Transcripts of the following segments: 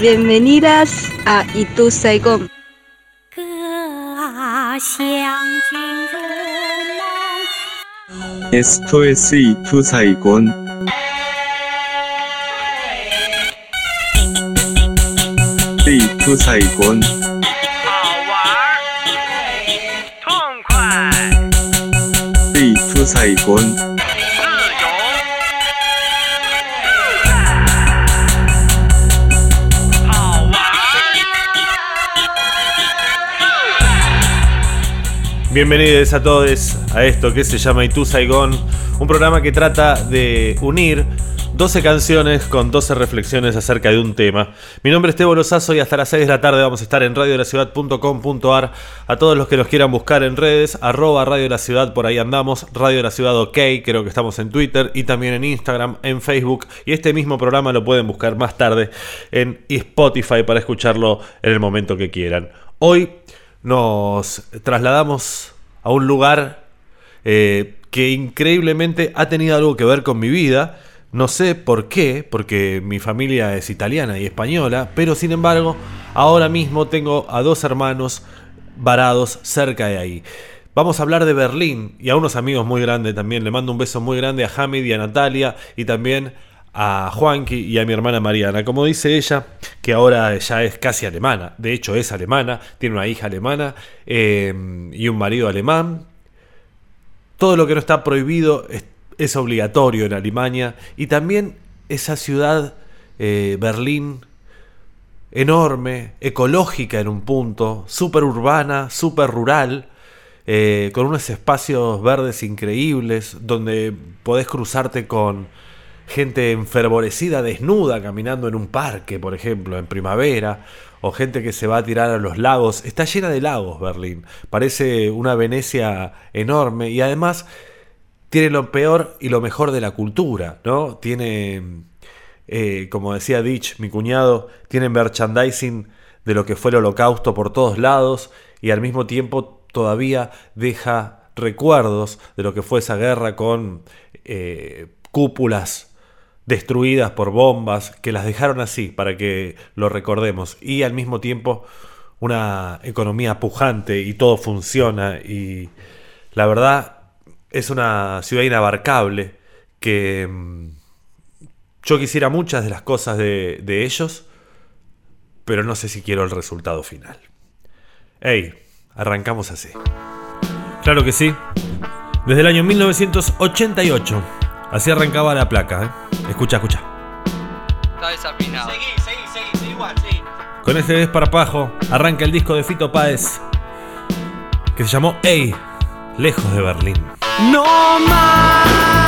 Bienvenidas a Itu Saigon. Esto es Itu Saigon. Itu Saigon. Itu Saigon. Bienvenidos a todos a esto que se llama Itu Saigon, un programa que trata de unir 12 canciones con 12 reflexiones acerca de un tema. Mi nombre es Tebo Lozazo y hasta las 6 de la tarde vamos a estar en radiodelaciudad.com.ar. A todos los que nos quieran buscar en redes, arroba Radio de la Ciudad, por ahí andamos, Radio de la Ciudad OK, creo que estamos en Twitter y también en Instagram, en Facebook. Y este mismo programa lo pueden buscar más tarde en Spotify para escucharlo en el momento que quieran. Hoy nos trasladamos a un lugar eh, que increíblemente ha tenido algo que ver con mi vida. No sé por qué, porque mi familia es italiana y española, pero sin embargo, ahora mismo tengo a dos hermanos varados cerca de ahí. Vamos a hablar de Berlín y a unos amigos muy grandes también. Le mando un beso muy grande a Hamid y a Natalia y también a Juanqui y a mi hermana Mariana. Como dice ella, que ahora ya es casi alemana. De hecho, es alemana, tiene una hija alemana eh, y un marido alemán. Todo lo que no está prohibido es, obligatorio en Alemania. Y también esa ciudad, eh, Berlín, enorme, ecológica en un punto, súper urbana, súper rural, eh, con unos espacios verdes increíbles, donde podés cruzarte con gente enfervorecida, desnuda, caminando en un parque, por ejemplo, en primavera, o gente que se va a tirar a los lagos. Está llena de lagos Berlín, parece una Venecia enorme y además tiene lo peor y lo mejor de la cultura, ¿no? Tiene eh, como decía Ditch, mi cuñado, tienen merchandising de lo que fue el holocausto por todos lados y al mismo tiempo todavía deja recuerdos de lo que fue esa guerra con eh, cúpulas destruidas por bombas que las dejaron así para que lo recordemos y al mismo tiempo una economía pujante y todo funciona y la verdad es una ciudad inabarcable que mm, yo quisiera muchas de las cosas de, de ellos, pero no sé si quiero el resultado final. Hey, arrancamos así. Claro que sí. Desde el año 1988. Así arrancaba la placa. ¿eh? Escucha, escucha. Está desafinado. Seguí, seguí, seguí, seguí igual, sí. Con ese desparpajo arranca el disco de Fito Páez que se llamó Hey, lejos de Berlín. No más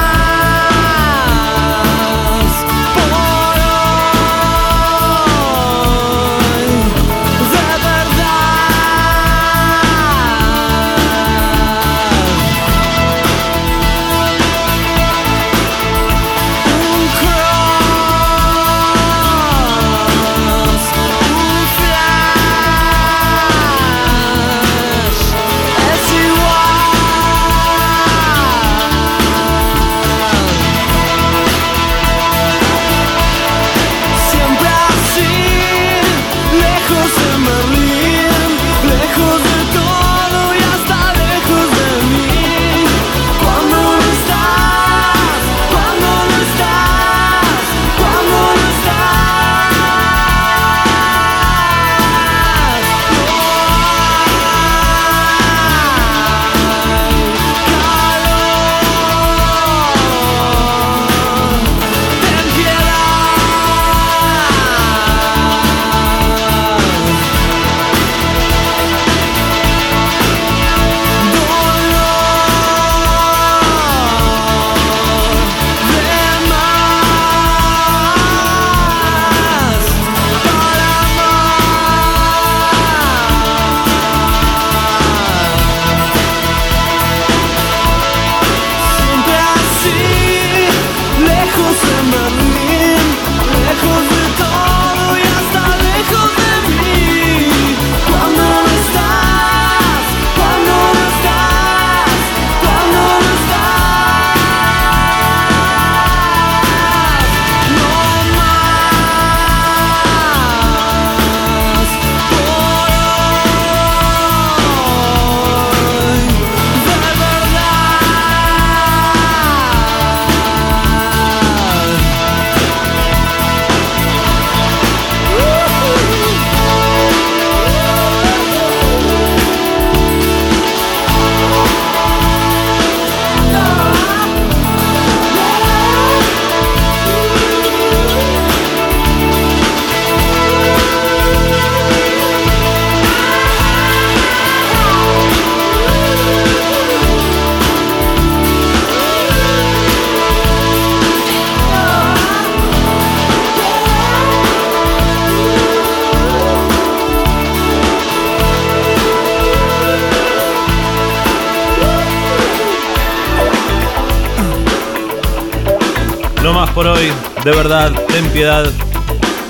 De verdad, ten piedad.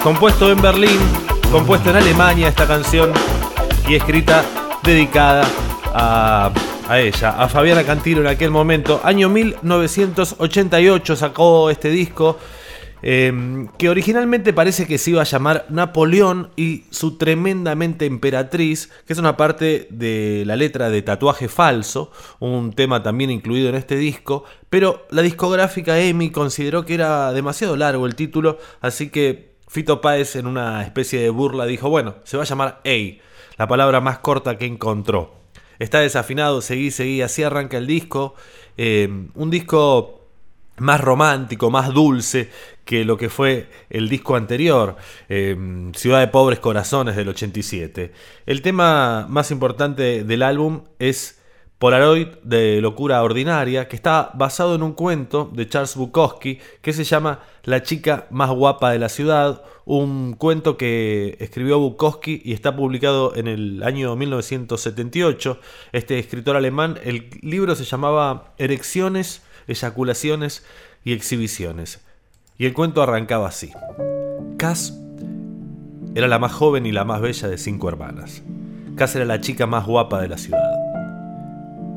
Compuesto en Berlín, compuesto en Alemania esta canción y escrita dedicada a, a ella, a Fabiana Cantilo en aquel momento. Año 1988 sacó este disco. Eh, que originalmente parece que se iba a llamar Napoleón y su tremendamente emperatriz, que es una parte de la letra de Tatuaje Falso, un tema también incluido en este disco, pero la discográfica EMI consideró que era demasiado largo el título, así que Fito Páez en una especie de burla dijo, bueno, se va a llamar Ey, la palabra más corta que encontró. Está desafinado, seguí, seguí, así arranca el disco, eh, un disco más romántico, más dulce que lo que fue el disco anterior, eh, Ciudad de Pobres Corazones del 87. El tema más importante del álbum es Polaroid de Locura Ordinaria, que está basado en un cuento de Charles Bukowski que se llama La chica más guapa de la ciudad, un cuento que escribió Bukowski y está publicado en el año 1978. Este escritor alemán, el libro se llamaba Erecciones, eyaculaciones y exhibiciones. Y el cuento arrancaba así. Cass era la más joven y la más bella de cinco hermanas. Cass era la chica más guapa de la ciudad.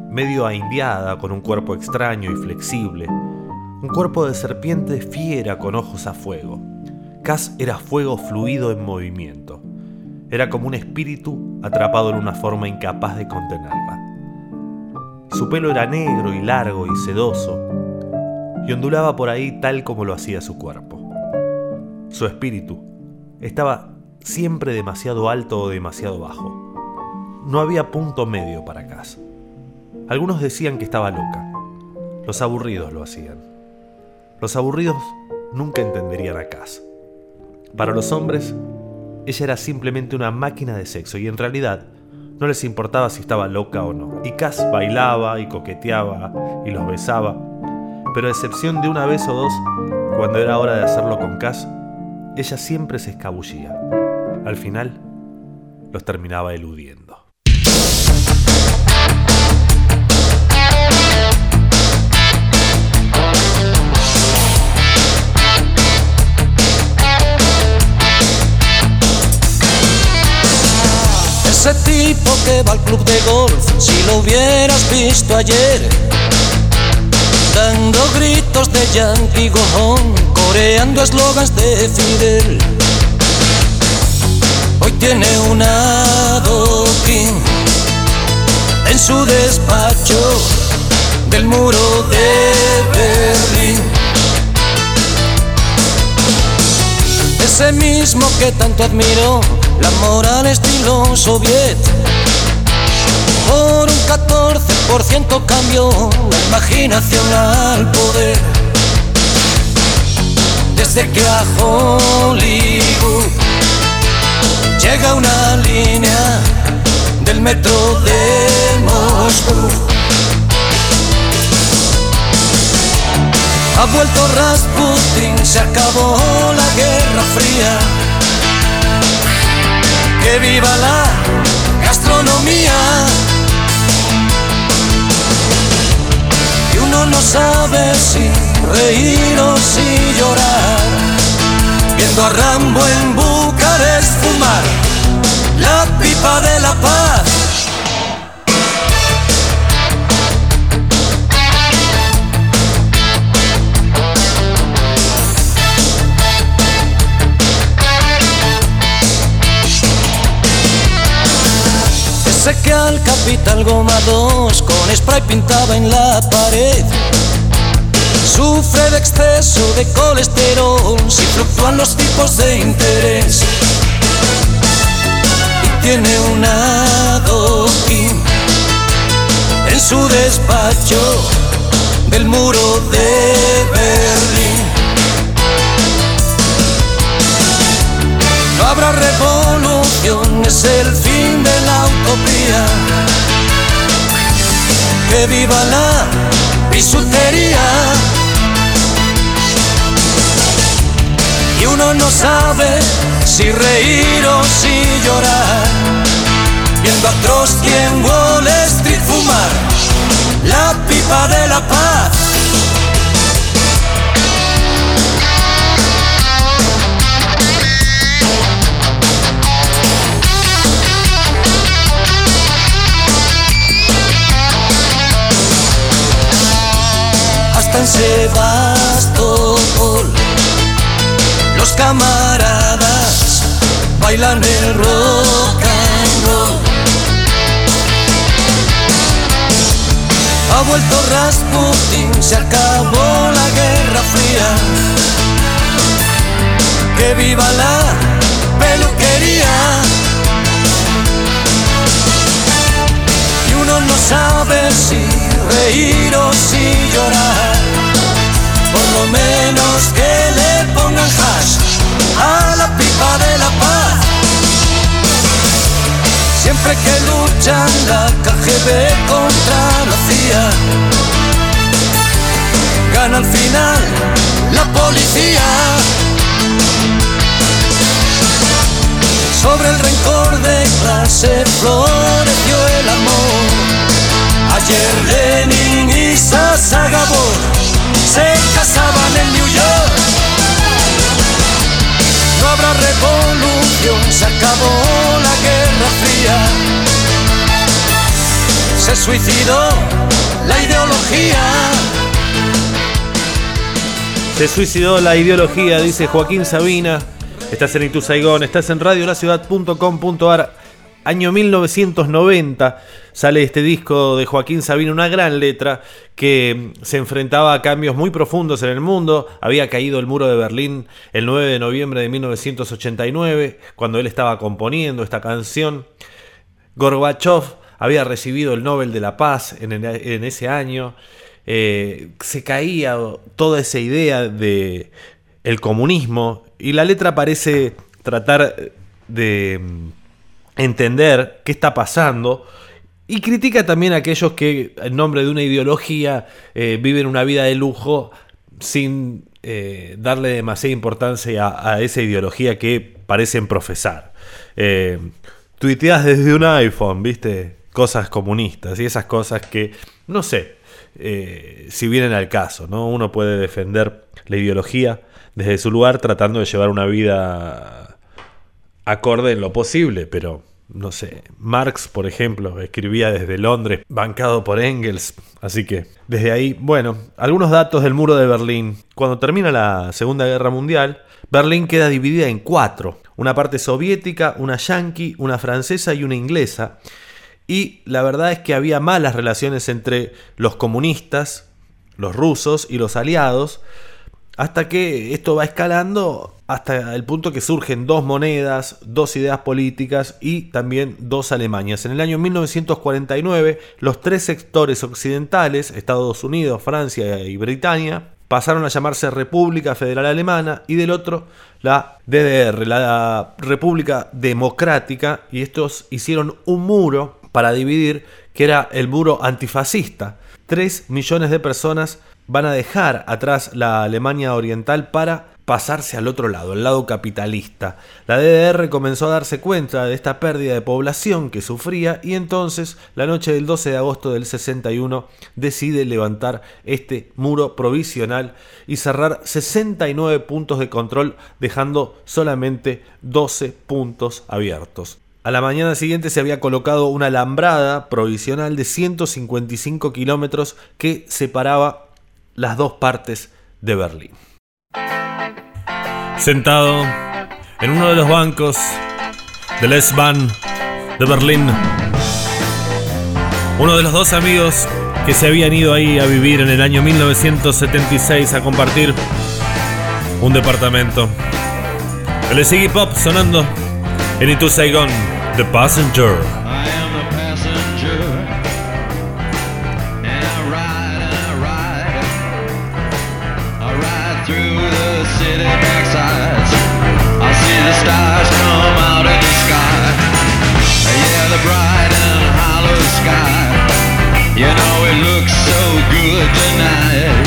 Medio aindiada, con un cuerpo extraño y flexible. Un cuerpo de serpiente fiera con ojos a fuego. Cass era fuego fluido en movimiento. Era como un espíritu atrapado en una forma incapaz de contenerla. Su pelo era negro y largo y sedoso, y ondulaba por ahí tal como lo hacía su cuerpo. Su espíritu estaba siempre demasiado alto o demasiado bajo. No había punto medio para Cass. Algunos decían que estaba loca. Los aburridos lo hacían. Los aburridos nunca entenderían a Cass. Para los hombres, ella era simplemente una máquina de sexo y en realidad no les importaba si estaba loca o no. Y Cass bailaba y coqueteaba y los besaba, pero a excepción de una vez o dos, cuando era hora de hacerlo con Cass, ella siempre se escabullía. Al final, los terminaba eludiendo. Ese tipo que va al club de golf, si lo hubieras visto ayer, dando gritos de Yankee Go Home, coreando eslogans de Fidel. Hoy tiene una adoquín en su despacho del muro de Berlín. Ese mismo que tanto admiró la moral estilo soviet. Por un 14% cambió la imaginación al poder. Desde que a Hollywood llega una línea del metro de Moscú. Ha vuelto Rasputin, se acabó la Guerra Fría. Que viva la gastronomía. Uno no sabe si reír o si llorar. Viendo a Rambo en Bucarest fumar la pipa de la paz. Ese que al capital Goma 2 con spray pintaba en la pared. Sufre de exceso de colesterol si fluctúan los tipos de interés. Y tiene una adoquín en su despacho del muro de Berlín. No habrá revolución, es el fin de Viva la bisutería. Y uno no sabe si reír o si llorar. Viendo a Trotsky en Wall Street fumar la pipa de la paz. San Sebastopol. Los camaradas bailan el rock and roll. Ha vuelto Rasputin, se acabó la guerra fría. Que viva la peluquería. Y uno no sabe si reír o si llorar. Lo menos que le pongan hash a la pipa de la paz. Siempre que luchan la KGB contra la CIA, gana al final la policía. Sobre el rencor de clase floreció el amor. Ayer Lenin y Sasa Gabor se casaban en New York. No habrá revolución, se acabó la Guerra Fría. Se suicidó la ideología. Se suicidó la ideología, dice Joaquín Sabina. Estás en Itu Saigón, estás en radiolaciudad.com.ar. Año 1990 sale este disco de Joaquín Sabina, una gran letra que se enfrentaba a cambios muy profundos en el mundo. Había caído el muro de Berlín el 9 de noviembre de 1989, cuando él estaba componiendo esta canción. Gorbachev había recibido el Nobel de la Paz en, en ese año. Eh, se caía toda esa idea de el comunismo y la letra parece tratar de mm, entender qué está pasando y critica también a aquellos que en nombre de una ideología eh, viven una vida de lujo sin eh, darle demasiada importancia a, esa ideología que parecen profesar. Eh, tuiteas desde un iPhone, viste, cosas comunistas y esas cosas que, no sé, eh, si vienen al caso, ¿no? Uno puede defender la ideología desde su lugar tratando de llevar una vida acorde en lo posible, pero no sé, Marx, por ejemplo, escribía desde Londres, bancado por Engels, así que desde ahí, bueno, algunos datos del muro de Berlín. Cuando termina la Segunda Guerra Mundial, Berlín queda dividida en cuatro, una parte soviética, una yanqui, una francesa y una inglesa. Y la verdad es que había malas relaciones entre los comunistas, los rusos y los aliados, hasta que esto va escalando hasta el punto que surgen dos monedas, dos ideas políticas y también dos Alemanias. En el año 1949, los tres sectores occidentales, Estados Unidos, Francia y Britania, pasaron a llamarse República Federal Alemana y del otro la DDR, la República Democrática, y estos hicieron un muro para dividir, que era el muro antifascista. Tres millones de personas van a dejar atrás la Alemania Oriental para pasarse al otro lado, el lado capitalista. La DDR comenzó a darse cuenta de esta pérdida de población que sufría y entonces, la noche del 12 de agosto del 61, decide levantar este muro provisional y cerrar 69 puntos de control, dejando solamente 12 puntos abiertos. A la mañana siguiente se había colocado una alambrada provisional de 155 kilómetros que separaba las dos partes de Berlín. Sentado en uno de los bancos del S-Bahn de Berlín, uno de los dos amigos que se habían ido ahí a vivir en el año 1976 a compartir un departamento. El Iggy Pop sonando en Itu Saigon, The Passenger. Bright and hollow sky. You know it looks so good tonight.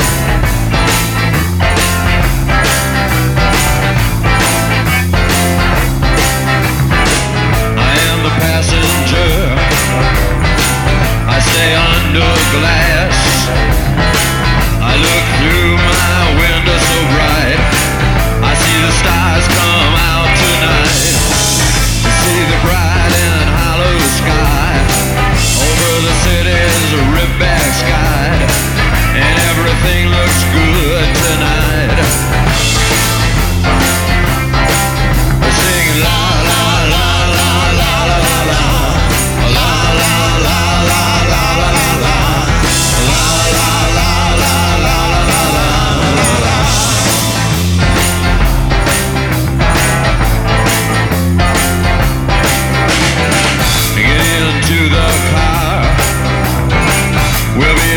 I am the passenger. I stay under glass. I look through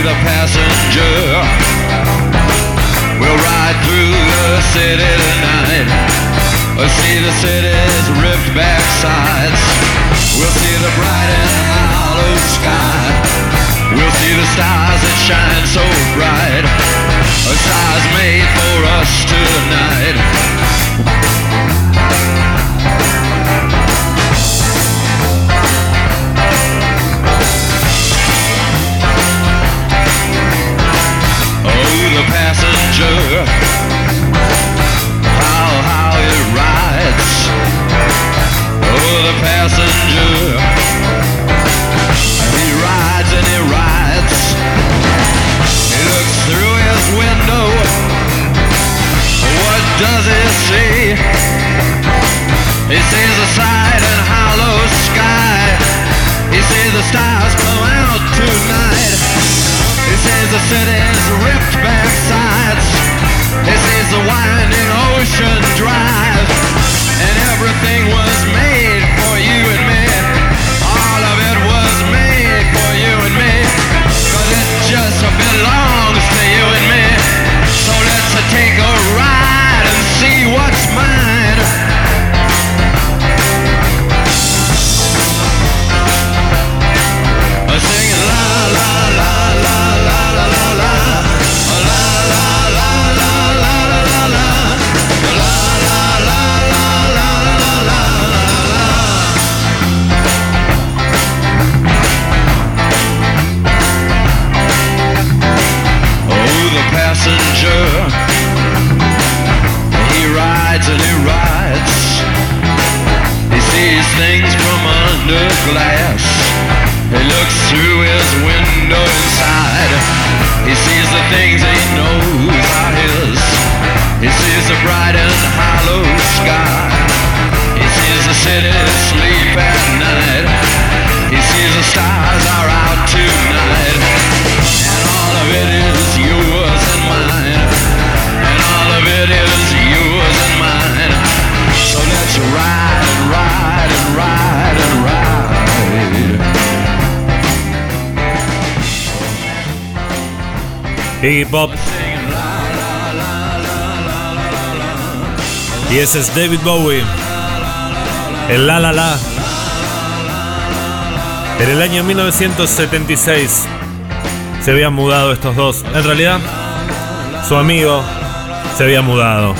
the passenger. We'll ride through the city tonight. We'll see the city's ripped back sides. We'll see the bright and hollow sky. We'll see the stars that shine so bright. A stars made for us tonight. Pop. Y ese es David Bowie. El La La La. En el año 1976 se habían mudado estos dos. En realidad, su amigo se había mudado.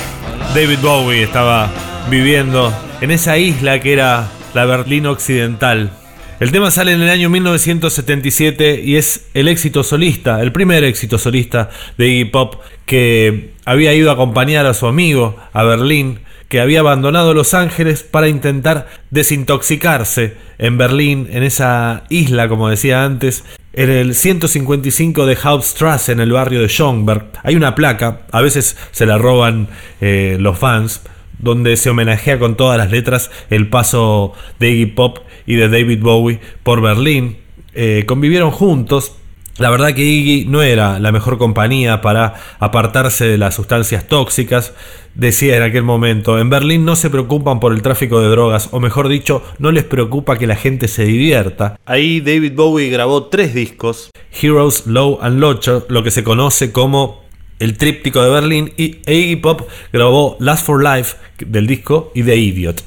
David Bowie estaba viviendo en esa isla que era la Berlín Occidental. El tema sale en el año 1977 y es el éxito solista, el primer éxito solista de Iggy Pop que había ido a acompañar a su amigo a Berlín, que había abandonado Los Ángeles para intentar desintoxicarse en Berlín, en esa isla, como decía antes, en el 155 de Hauptstrasse, en el barrio de Schomberg. Hay una placa, a veces se la roban eh, los fans, donde se homenajea con todas las letras el paso de Iggy Pop y de David Bowie por Berlín. Eh, convivieron juntos. La verdad que Iggy no era la mejor compañía para apartarse de las sustancias tóxicas. Decía en aquel momento, en Berlín no se preocupan por el tráfico de drogas, o mejor dicho, no les preocupa que la gente se divierta. Ahí David Bowie grabó tres discos, Heroes, Low and Locher, lo que se conoce como el tríptico de Berlín y Iggy Pop grabó Last for Life del disco y The Idiot.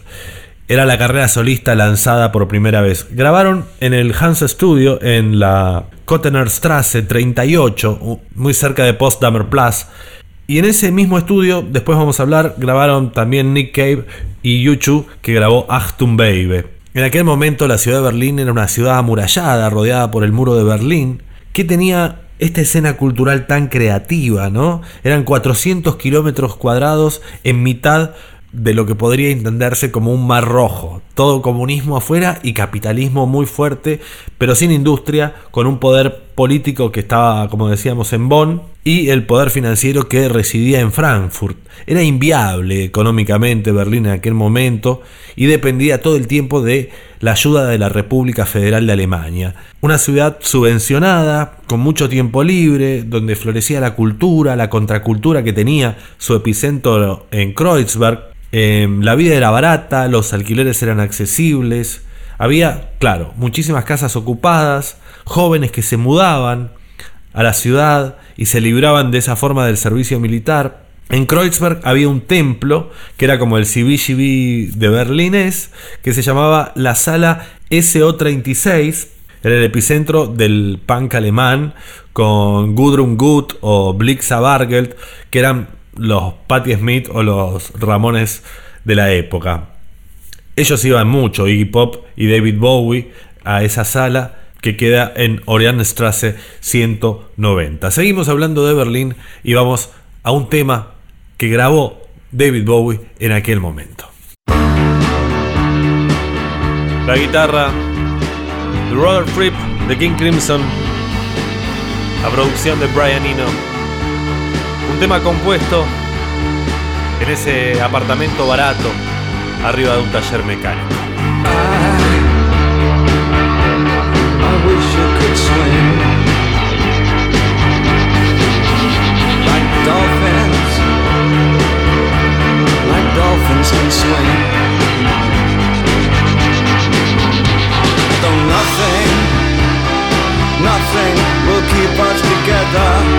Era la carrera solista lanzada por primera vez. Grabaron en el Hans Studio en la Strasse 38, muy cerca de Potsdamer Platz. Y en ese mismo estudio, después vamos a hablar, grabaron también Nick Cave y Yuchu, que grabó Achtung Baby. En aquel momento la ciudad de Berlín era una ciudad amurallada, rodeada por el muro de Berlín, que tenía esta escena cultural tan creativa, ¿no? Eran 400 kilómetros cuadrados en mitad de lo que podría entenderse como un mar rojo. Todo comunismo afuera y capitalismo muy fuerte, pero sin industria, con un poder político que estaba, como decíamos, en Bonn y el poder financiero que residía en Frankfurt. Era inviable económicamente Berlín en aquel momento y dependía todo el tiempo de la ayuda de la República Federal de Alemania. Una ciudad subvencionada, con mucho tiempo libre, donde florecía la cultura, la contracultura que tenía su epicentro en Kreuzberg. Eh, la vida era barata, los alquileres eran accesibles, había, claro, muchísimas casas ocupadas, jóvenes que se mudaban a la ciudad y se libraban de esa forma del servicio militar. En Kreuzberg había un templo que era como el CBGB de berlinés, que se llamaba la sala SO36. Era el epicentro del punk alemán con Gudrun Gut o Blixa Bargeld, que eran los Patti Smith o los Ramones de la época. Ellos iban mucho, Iggy Pop y David Bowie, a esa sala que queda en Orianstrasse 190. Seguimos hablando de Berlín y vamos a un tema que grabó David Bowie en aquel momento. La guitarra, The Roller Trip de King Crimson, la producción de Brian Eno, un tema compuesto en ese apartamento barato arriba de un taller mecánico. Swim. Though nothing, nothing will keep us together.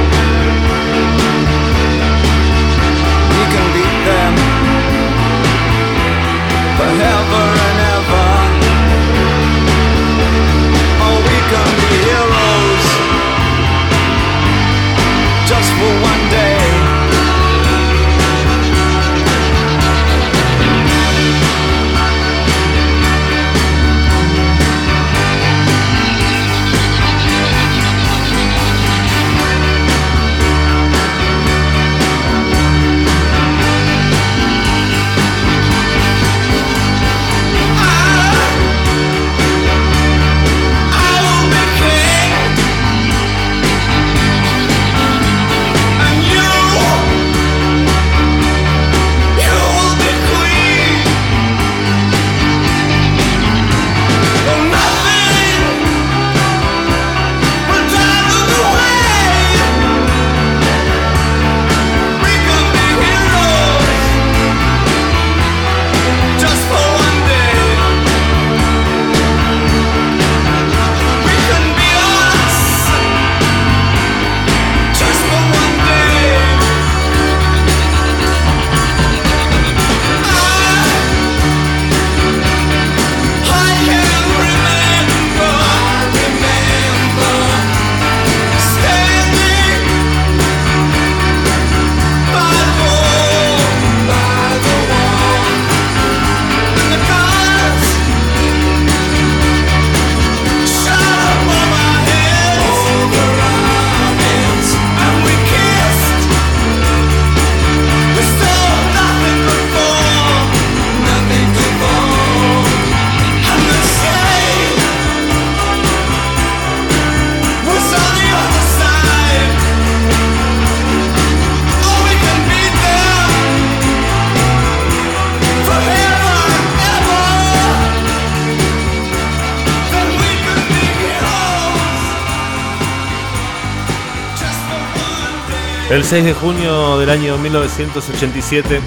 El 6 de junio del año 1987,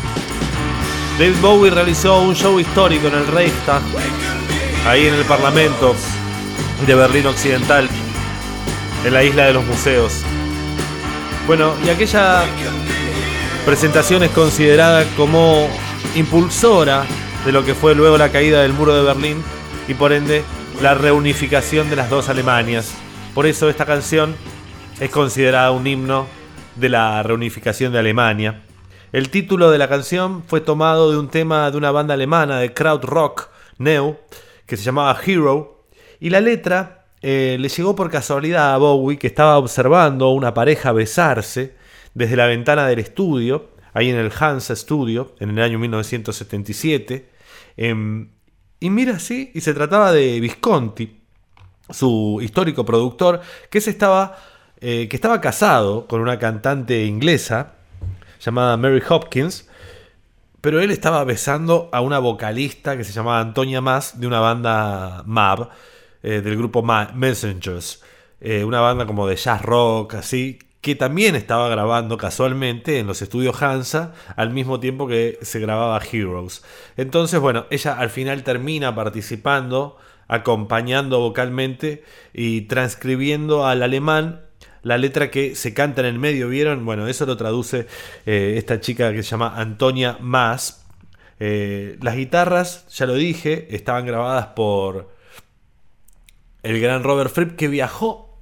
David Bowie realizó un show histórico en el Reichstag, ahí en el Parlamento de Berlín Occidental, en la isla de los museos. Bueno, y aquella presentación es considerada como impulsora de lo que fue luego la caída del muro de Berlín y por ende la reunificación de las dos Alemanias. Por eso esta canción es considerada un himno de la reunificación de Alemania. El título de la canción fue tomado de un tema de una banda alemana de krautrock neo que se llamaba Hero y la letra eh, le llegó por casualidad a Bowie que estaba observando a una pareja besarse desde la ventana del estudio, ahí en el Hansa Studio, en el año 1977. em, y mira así, y se trataba de Visconti, su histórico productor, que, se estaba, eh, que estaba casado con una cantante inglesa llamada Mary Hopkins, pero él estaba besando a una vocalista que se llamaba Antonia Mas de una banda MAB, eh, del grupo Messengers, eh, una banda como de jazz rock, así, que también estaba grabando casualmente en los estudios Hansa al mismo tiempo que se grababa Heroes. Entonces, bueno, ella al final termina participando, acompañando vocalmente y transcribiendo al alemán la letra que se canta en el medio, ¿vieron? Bueno, eso lo traduce eh, esta chica que se llama Antonia Mas. Eh, las guitarras, ya lo dije, estaban grabadas por el gran Robert Fripp que viajó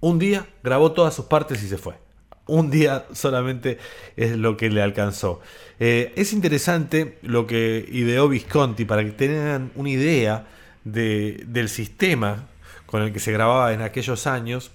un día, grabó todas sus partes y se fue. Un día solamente es lo que le alcanzó. Eh, es interesante lo que ideó Visconti para que tengan una idea de- del sistema con el que se grababa en aquellos años.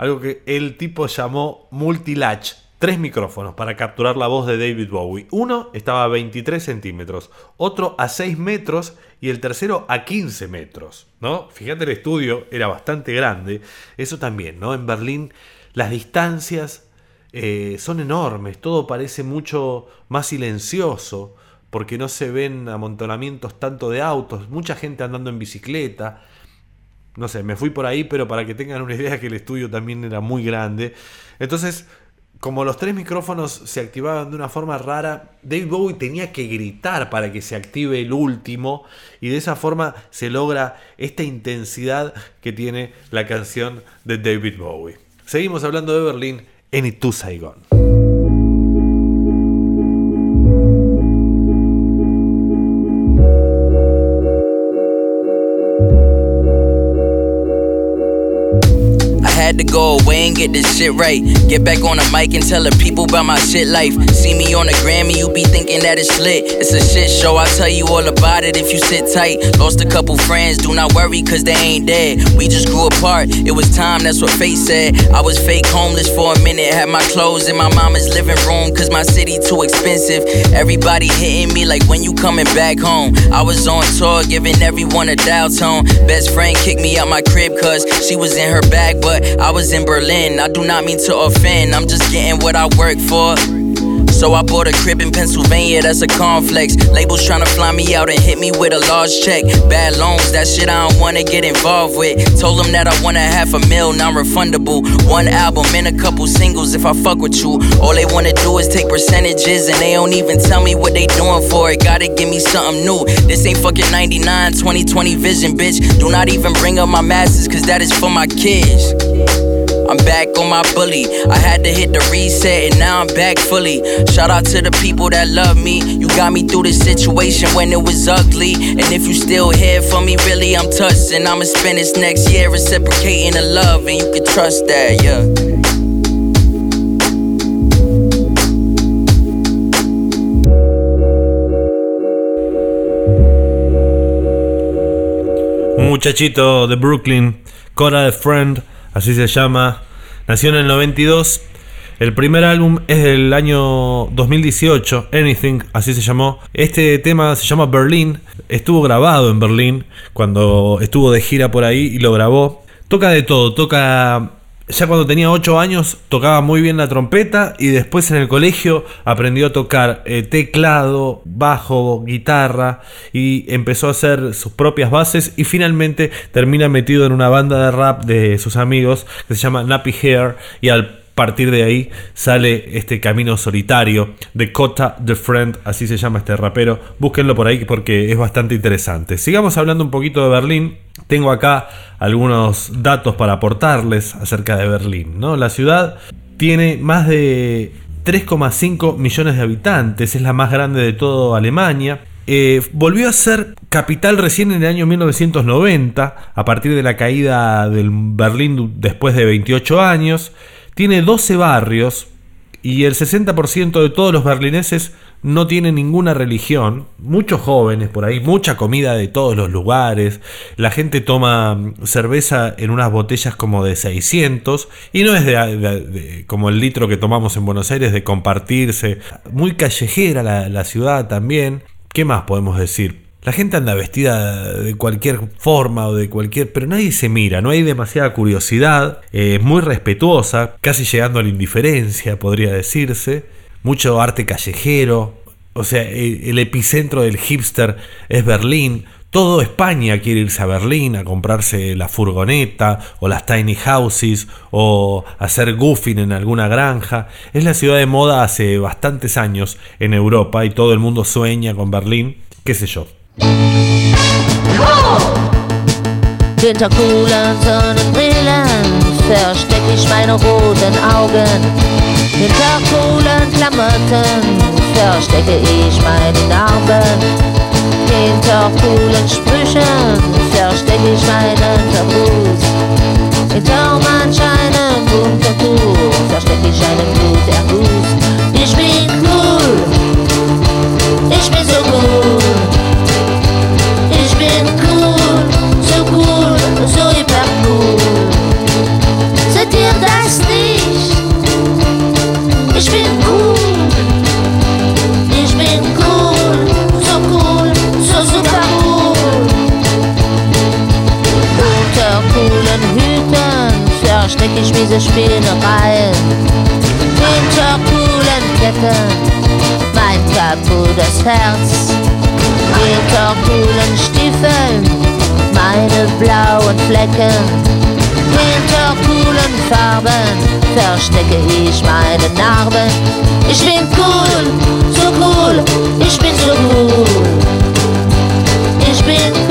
Algo que el tipo llamó multilatch. Tres micrófonos para capturar la voz de David Bowie. Uno estaba a 23 centímetros, otro a 6 metros y el tercero a 15 metros. ¿no? Fíjate, el estudio era bastante grande. Eso también, ¿no? En Berlín las distancias eh, son enormes, todo parece mucho más silencioso porque no se ven amontonamientos tanto de autos, mucha gente andando en bicicleta. No sé, me fui por ahí, pero para que tengan una idea que el estudio también era muy grande. Entonces, como los tres micrófonos se activaban de una forma rara, David Bowie tenía que gritar para que se active el último y de esa forma se logra esta intensidad que tiene la canción de David Bowie. Seguimos hablando de Berlín en Itu Saigon. Had to go away and get this shit right. Get back on the mic and tell the people about my shit life. See me on the Grammy, you be thinking that it's lit. It's a shit show, I'll tell you all about it if you sit tight. Lost a couple friends, do not worry, cause they ain't dead. We just grew apart, it was time, that's what fate said. I was fake homeless for a minute, had my clothes in my mama's living room, cause my city too expensive. Everybody hitting me like when you coming back home. I was on tour, giving everyone a dial tone. Best friend kicked me out my crib, cause she was in her bag, but I was in Berlin. I do not mean to offend, I'm just getting what I work for. So I bought a crib in Pennsylvania, that's a complex. Labels tryna fly me out and hit me with a large check. Bad loans, that shit I don't wanna get involved with. Told them that I want a half a mil, non refundable. One album and a couple singles if I fuck with you. All they wanna do is take percentages and they don't even tell me what they doing for it. Gotta give me something new. This ain't fucking 99, 2020 vision, bitch. Do not even bring up my masters, cause that is for my kids. I'm back on my bully. I had to hit the reset and now I'm back fully. Shout out to the people that love me. You got me through this situation when it was ugly. And if you still here for me, really, I'm touched. And I'ma spend this next year reciprocating the love, and you can trust that, yeah. Muchachito de Brooklyn, Cora the Friend, así se llama, nació en el 92. El primer álbum es del año 2018, Anything, así se llamó. Este tema se llama Berlin, estuvo grabado en Berlín cuando estuvo de gira por ahí y lo grabó. Toca de todo, toca ya cuando tenía 8 años tocaba muy bien la trompeta y después en el colegio aprendió a tocar eh, teclado, bajo, guitarra y empezó a hacer sus propias bases y finalmente termina metido en una banda de rap de sus amigos que se llama Nappy Hair y al partir de ahí sale este camino solitario de Cota the Friend, así se llama este rapero. Búsquenlo por ahí porque es bastante interesante. Sigamos hablando un poquito de Berlín. Tengo acá algunos datos para aportarles acerca de Berlín. ¿no? La ciudad tiene más de 3,5 millones de habitantes, es la más grande de toda Alemania. Eh, volvió a ser capital recién en el año 1990, a partir de la caída del Berlín después de 28 años. Tiene 12 barrios y el 60% de todos los berlineses no tienen ninguna religión. Muchos jóvenes por ahí, mucha comida de todos los lugares. La gente toma cerveza en unas botellas como de 600 y no es de, como el litro que tomamos en Buenos Aires de compartirse. Muy callejera la, la ciudad también. ¿Qué más podemos decir? La gente anda vestida de cualquier forma o de cualquier... Pero nadie se mira, no hay demasiada curiosidad, eh, es muy respetuosa, casi llegando a la indiferencia, podría decirse. Mucho arte callejero, o sea, el, el epicentro del hipster es Berlín. Todo España quiere irse a Berlín a comprarse la furgoneta o las tiny houses o hacer goofing en alguna granja. Es la ciudad de moda hace bastantes años en Europa y todo el mundo sueña con Berlín, qué sé yo. Hinter coolen Klamotten verstecke ich meine Narben. Hinter coolen Sprüchen Spinnereien. Hinter coolen Ketten mein kaputtes Herz. Hinter coolen Stiefeln meine blauen Flecken. Hinter coolen Farben verstecke ich meine Narben. Ich bin cool, so cool, ich bin so cool. Ich bin cool,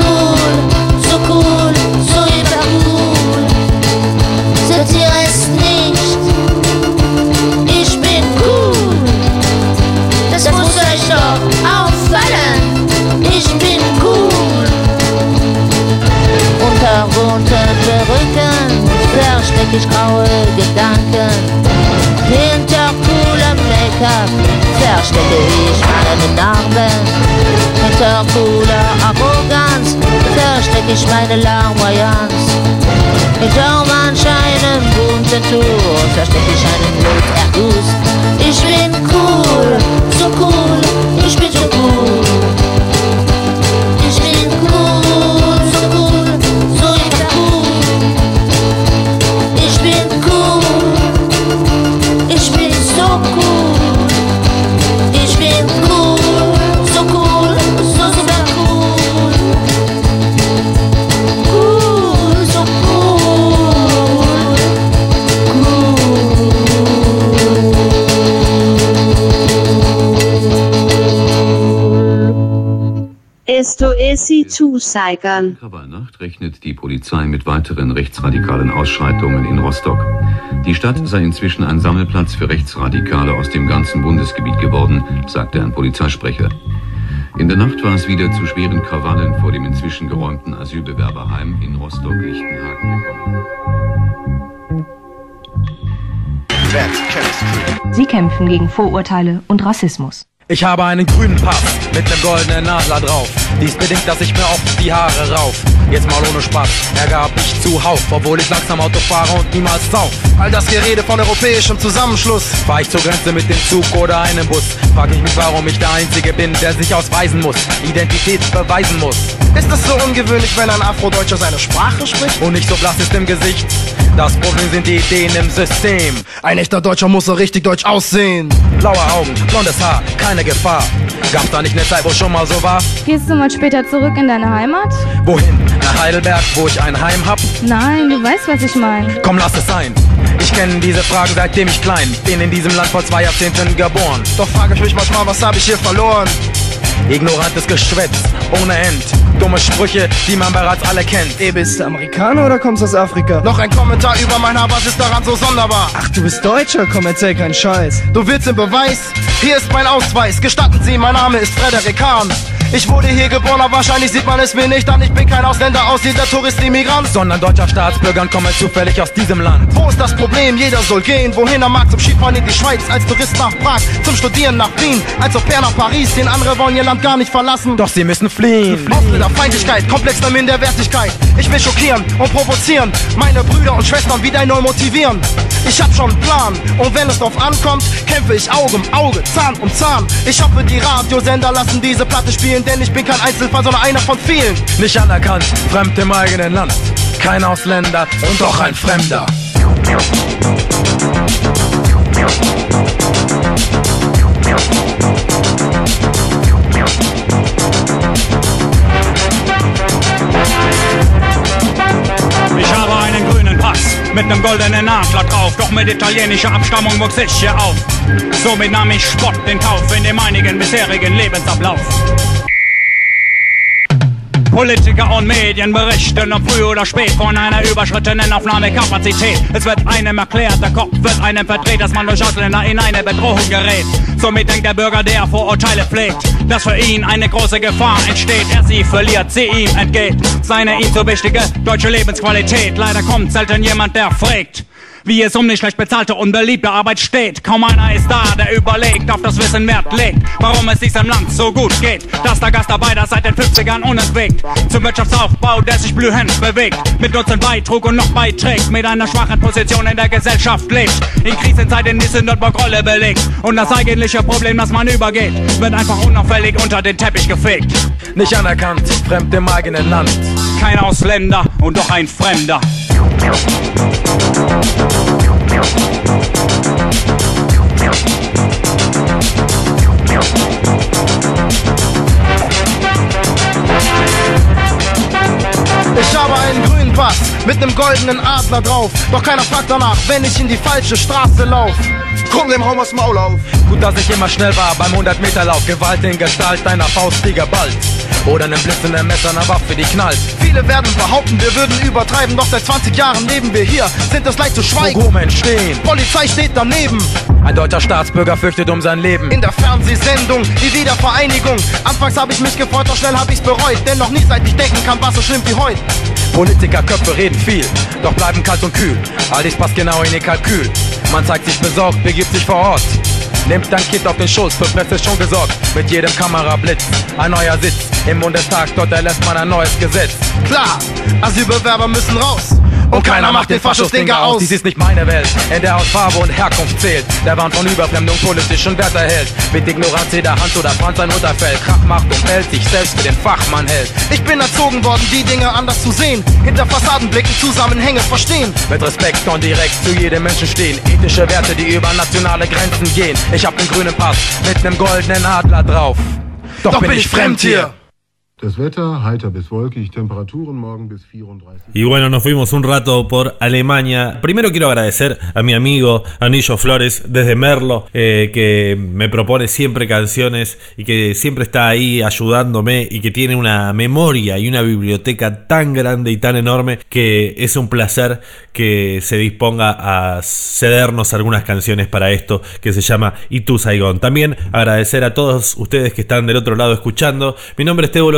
bunten Perücken versteck ich graue Gedanken. Hinter coolem Make-up verstecke ich meine Narben. Hinter cooler Arroganz versteck ich meine Larmoyanz. Hinter manch einem bunten Tuch versteck ich einen Bluterguss. Ich bin cool, so cool, ich bin so cool. Saigon. Bei Nacht rechnet die Polizei mit weiteren rechtsradikalen Ausschreitungen in Rostock. Die Stadt sei inzwischen ein Sammelplatz für Rechtsradikale aus dem ganzen Bundesgebiet geworden, sagte ein Polizeisprecher. In der Nacht war es wieder zu schweren Krawallen vor dem inzwischen geräumten Asylbewerberheim in Rostock-Lichtenhagen gekommen. Sie kämpfen gegen Vorurteile und Rassismus. Ich habe einen grünen Pass mit nem goldenen Adler drauf. Dies bedingt, dass ich mir oft die Haare rauf. Jetzt mal ohne Spaß, Ärger hab ich zuhauf, obwohl ich langsam Auto fahre und niemals sauf. All das Gerede von europäischem Zusammenschluss. Fahr ich zur Grenze mit dem Zug oder einem Bus, frag ich mich, warum ich der Einzige bin, der sich ausweisen muss, Identität beweisen muss. Ist es so ungewöhnlich, wenn ein Afrodeutscher seine Sprache spricht? Und nicht so blass ist im Gesicht. Das Problem sind die Ideen im System. Ein echter Deutscher muss so richtig deutsch aussehen. Blaue Augen, blondes Haar, keine Gefahr. Gab's da nicht eine Zeit, wo schon mal so war? Gehst du mal später zurück in deine Heimat? Wohin? Nach Heidelberg, wo ich ein Heim hab? Nein, du weißt, was ich meine. Komm, lass es sein. Ich kenne diese Fragen seitdem ich klein bin in diesem Land vor zwei Jahrzehnten geboren. Doch frage ich mich manchmal, was habe ich hier verloren? Ignorantes Geschwätz, ohne End. Dumme Sprüche, die man bereits alle kennt. Ey, bist du Amerikaner oder kommst aus Afrika? Noch ein Kommentar über mein Haar, was ist daran so sonderbar? Ach, du bist Deutscher, komm, erzähl keinen Scheiß. Du willst den Beweis? Hier ist mein Ausweis. Gestatten Sie, mein Name ist Frederik Hahn. Ich wurde hier geboren, aber wahrscheinlich sieht man es mir nicht an. Ich bin kein Ausländer, aussehender Tourist, Immigrant. Sondern deutscher Staatsbürger und komme zufällig aus diesem Land. Wo ist das Problem? Jeder soll gehen, wohin er mag. Zum Skifahren in die Schweiz, als Tourist nach Prag. Zum Studieren nach Wien, als Au pair nach Paris. Den andere wollen ihr Land gar nicht verlassen. Doch sie müssen fliehen. Ausländer, Feindlichkeit, komplexer Minderwertigkeit. Ich will schockieren und provozieren. Meine Brüder und Schwestern wieder neu motivieren. Ich hab schon einen Plan und wenn es drauf ankommt, kämpfe ich Auge um Auge, Zahn um Zahn. Ich hoffe, die Radiosender lassen diese Platte spielen, denn ich bin kein Einzelfall, sondern einer von vielen. Nicht anerkannt, fremd im eigenen Land. Kein Ausländer und doch ein Fremder. Ich Pass mit nem goldenen Adler drauf, doch mit italienischer Abstammung wuchs ich hier auf. Somit nahm ich Spott in Kauf in dem einigen bisherigen Lebensablauf. Politiker und Medien berichten, ob früh oder spät, von einer überschrittenen Aufnahmekapazität. Es wird einem erklärt, der Kopf wird einem verdreht, dass man durch Ausländer in eine Bedrohung gerät. Somit denkt der Bürger, der Vorurteile pflegt, dass für ihn eine große Gefahr entsteht. Er sie verliert, sie ihm entgeht. Seine ihm so wichtige deutsche Lebensqualität. Leider kommt selten jemand, der fragt. Wie es um die schlecht bezahlte, unbeliebte Arbeit steht. Kaum einer ist da, der überlegt, auf das Wissen Wert legt. Warum es diesem Land so gut geht. Dass der Gastarbeiter seit den 50ern unentwegt. Zum Wirtschaftsaufbau, der sich blühend bewegt. Mit Nutzen beitrug und noch beiträgt. Mit einer schwachen Position in der Gesellschaft lebt. In Krisenzeiten die Sündenbock Rolle belegt. Und das eigentliche Problem, das man übergeht, wird einfach unauffällig unter den Teppich gefegt. Nicht anerkannt, fremd im eigenen Land. Kein Ausländer und doch ein Fremder. Ich habe einen grünen Pass mit nem goldenen Adler drauf. Doch keiner fragt danach, wenn ich in die falsche Straße lauf. Komm dem Haumers Maul auf. Gut, dass ich immer schnell war beim 100-Meter-Lauf. Gewalt in Gestalt einer Faust, die geballt. Oder nem blitzenden Messer, einer Waffe, die knallt. Viele werden behaupten, wir würden übertreiben, doch seit 20 Jahren leben wir hier, sind es leicht zu schweigen. Pogrom entstehen. Polizei steht daneben. Ein deutscher Staatsbürger fürchtet um sein Leben. In der Fernsehsendung, die Wiedervereinigung. Anfangs habe ich mich gefreut, doch schnell habe ich's bereut. Denn noch nie seit ich denken kann, war so schlimm wie heute. Politikerköpfe reden viel, doch bleiben kalt und kühl. All dies passt genau in ihr Kalkül. Man zeigt sich besorgt, begibt sich vor Ort. Nimmt dein Kind auf den Schoß, für Presse schon gesorgt. Mit jedem Kamerablitz, ein neuer Sitz. Im Bundestag, dort erlässt man ein neues Gesetz. Klar, Asylbewerber müssen raus. Und keiner macht den Faschostinker aus. Dies ist nicht meine Welt, in der Hautfarbe und Herkunft zählt. Der Wahn von Überfremdung politischen Wert erhält. Mit Ignoranz jeder Hand oder Franz ein Unterfeld. Krach macht und hält sich selbst für den Fachmann hält. Ich bin erzogen worden, die Dinge anders zu sehen. Hinter Fassadenblicken Zusammenhänge verstehen. Mit Respekt und direkt zu jedem Menschen stehen. Ethische Werte, die über nationale Grenzen gehen. Ich hab den grünen Pass mit nem goldenen Adler drauf. Doch, bin ich fremd hier. Das Wetter heiter bis wolkig, Temperaturen morgen bis 34. Y bueno, nos fuimos un rato por Alemania. Primero quiero agradecer a mi amigo Anillo Flores desde Merlo, eh, que me propone siempre canciones y que siempre está ahí ayudándome y que tiene una memoria y una biblioteca tan grande y tan enorme que es un placer que se disponga a cedernos algunas canciones para esto que se llama Y tú Saigón. También agradecer a todos ustedes que están del otro lado escuchando. Mi nombre es Tebo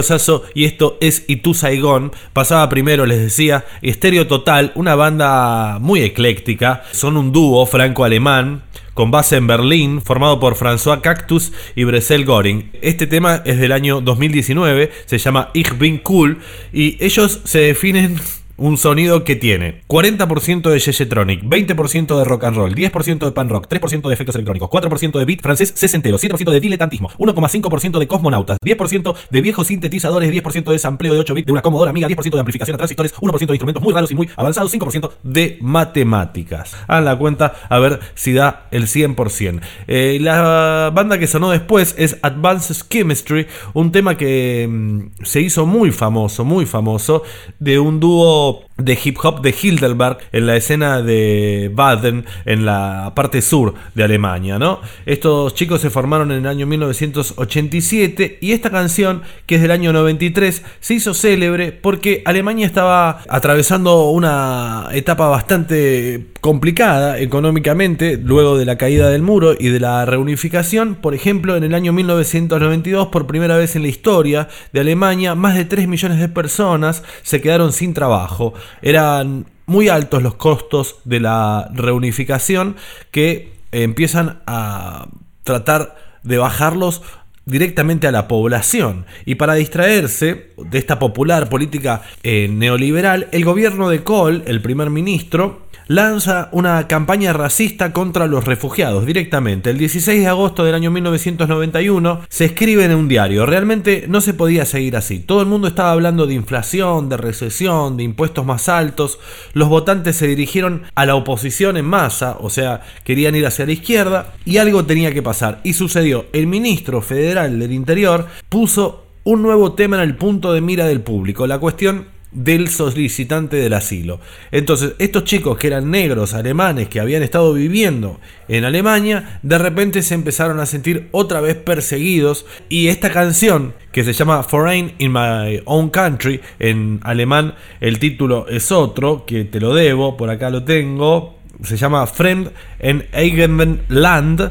Y esto es Y tú Saigón. Pasaba primero, les decía, Estéreo Total, una banda muy ecléctica. Son un dúo franco-alemán con base en Berlín, formado por François Cactus y Bresel Goring. Este tema es del año 2019, se llama Ich bin cool y ellos se definen un sonido que tiene 40% de Yeyetronic, 20% de rock and roll, 10% de pan rock, 3% de efectos electrónicos, 4% de beat francés sesentero, 7% de diletantismo, 1,5% de cosmonautas, 10% de viejos sintetizadores, 10% de sampleo de 8 bits de una Commodore Amiga, 10% de amplificación a transistores, 1% de instrumentos muy raros y muy avanzados, 5% de matemáticas. Hagan la cuenta a ver si da el 100%. Eh, la banda que sonó después es Advanced Chemistry, un tema que mm, se hizo muy famoso, muy famoso, de un dúo well, de hip hop de Hildelberg en la escena de Baden en la parte sur de Alemania, ¿no? Estos chicos se formaron en el año 1987 y esta canción, que es del año 93, se hizo célebre porque Alemania estaba atravesando una etapa bastante complicada económicamente luego de la caída del muro y de la reunificación. Por ejemplo, en el año 1992, por primera vez en la historia de Alemania, más de 3 millones de personas se quedaron sin trabajo. Eran muy altos los costos de la reunificación que empiezan a tratar de bajarlos directamente a la población. Y para distraerse de esta popular política eh, neoliberal, el gobierno de Kohl, el primer ministro, lanza una campaña racista contra los refugiados directamente. El 16 de agosto del año 1991 se escribe en un diario. Realmente no se podía seguir así. Todo el mundo estaba hablando de inflación, de recesión, de impuestos más altos. Los votantes se dirigieron a la oposición en masa, o sea, querían ir hacia la izquierda y algo tenía que pasar. Y sucedió. El ministro federal del Interior puso un nuevo tema en el punto de mira del público. La cuestión del solicitante del asilo. Entonces, estos chicos que eran negros alemanes que habían estado viviendo en Alemania, de repente se empezaron a sentir otra vez perseguidos y esta canción que se llama Foreign in My Own Country, en alemán el título es otro, que te lo debo, por acá lo tengo, se llama Fremd en Eigenen Land.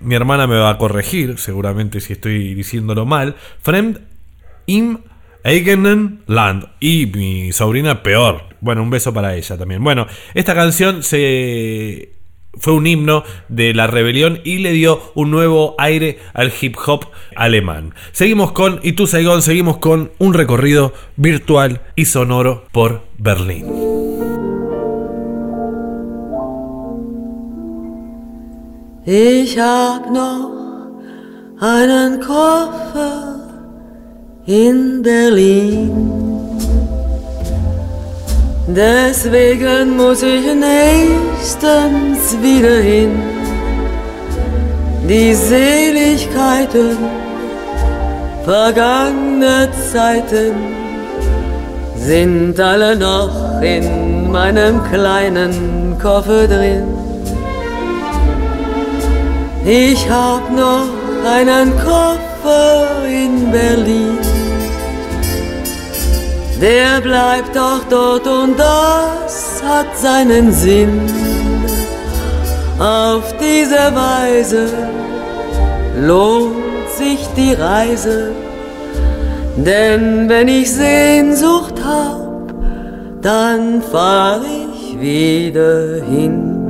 Mi hermana me va a corregir, seguramente si estoy diciéndolo mal. Fremd im Eigenen Land. Y mi sobrina peor. Bueno, un beso para ella también. Bueno, esta canción se fue un himno de la rebelión y le dio un nuevo aire al hip hop alemán. Seguimos con Itu Saigon, seguimos con un recorrido virtual y sonoro por Berlín. Ich hab noch einen Koffer in Berlin. Deswegen muss ich nächstens wieder hin. Die Seligkeiten vergangener Zeiten sind alle noch in meinem kleinen Koffer drin. Ich hab noch einen Koffer in Berlin. Der bleibt doch dort und das hat seinen Sinn. Auf diese Weise lohnt sich die Reise, denn wenn ich Sehnsucht hab, dann fahr ich wieder hin.